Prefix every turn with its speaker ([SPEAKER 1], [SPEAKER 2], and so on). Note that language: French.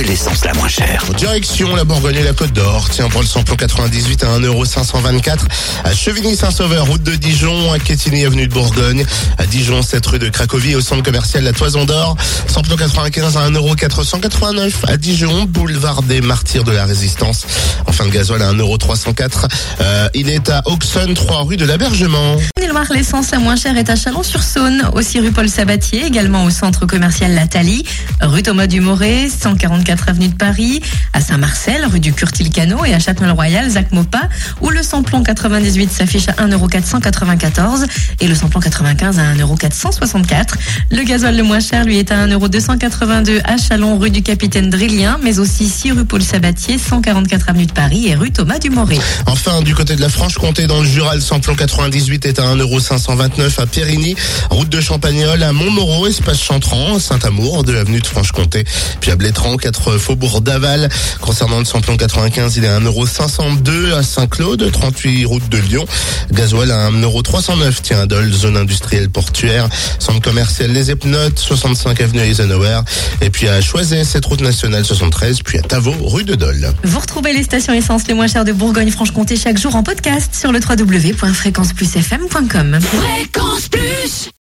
[SPEAKER 1] Est l'essence la moins chère
[SPEAKER 2] Direction la Bourgogne et la Côte d'Or. Tiens, pour le samplon 98 à 1,524€ à Chevigny-Saint-Sauveur, route de Dijon, à Quetigny, avenue de Bourgogne, à Dijon, 7 rue de Cracovie, au centre commercial La Toison d'Or. Samplon 95 à 1,489€ à Dijon, boulevard des Martyrs de la Résistance. Enfin, le gasoil à 1,304€. Euh, il est à Auxonne, 3 rue de l'Abergement.
[SPEAKER 3] L'essence la moins chère est à Chalon-sur-Saône, aussi rue Paul Sabatier, également au centre commercial La Thalie, rue Thomas Dumoré, 144 avenue de Paris, à Saint-Marcel, rue du Curtil-Cano et à Châtellerault-Royal, Zac Mopa, où le samplon 98 s'affiche à 1,494€ et le samplon 95 à 1,464€. Le gasoil le moins cher, lui, est à 1,282€ à Chalon, rue du Capitaine Drillien, mais aussi 6 rue Paul Sabatier, 144 avenue de Paris et rue Thomas Dumoré.
[SPEAKER 2] Enfin, du côté de la Franche-Comté, dans le Jura, le samplon 98 est à 1,529€ à Périgny, route de Champagnol, à Montmoreau, espace Chantran, Saint-Amour, de l'avenue de Franche-Comté, puis à Blétran, 4 faubourg d'Aval. Concernant le samplon 95, il est à 1,502€ à Saint-Claude, 38 route de Lyon. Gasoil à 1,309€, tiens, à Dole, zone industrielle portuaire, centre commercial Les Epnotes, 65 avenue Eisenhower, et puis à Choiset, cette route nationale 73, puis à Tavaux, rue de Dole.
[SPEAKER 3] Vous retrouvez les stations essence les moins chères de Bourgogne-Franche-Comté chaque jour en podcast sur le www.fréquenceplusfm.com.
[SPEAKER 4] Fréquence Plus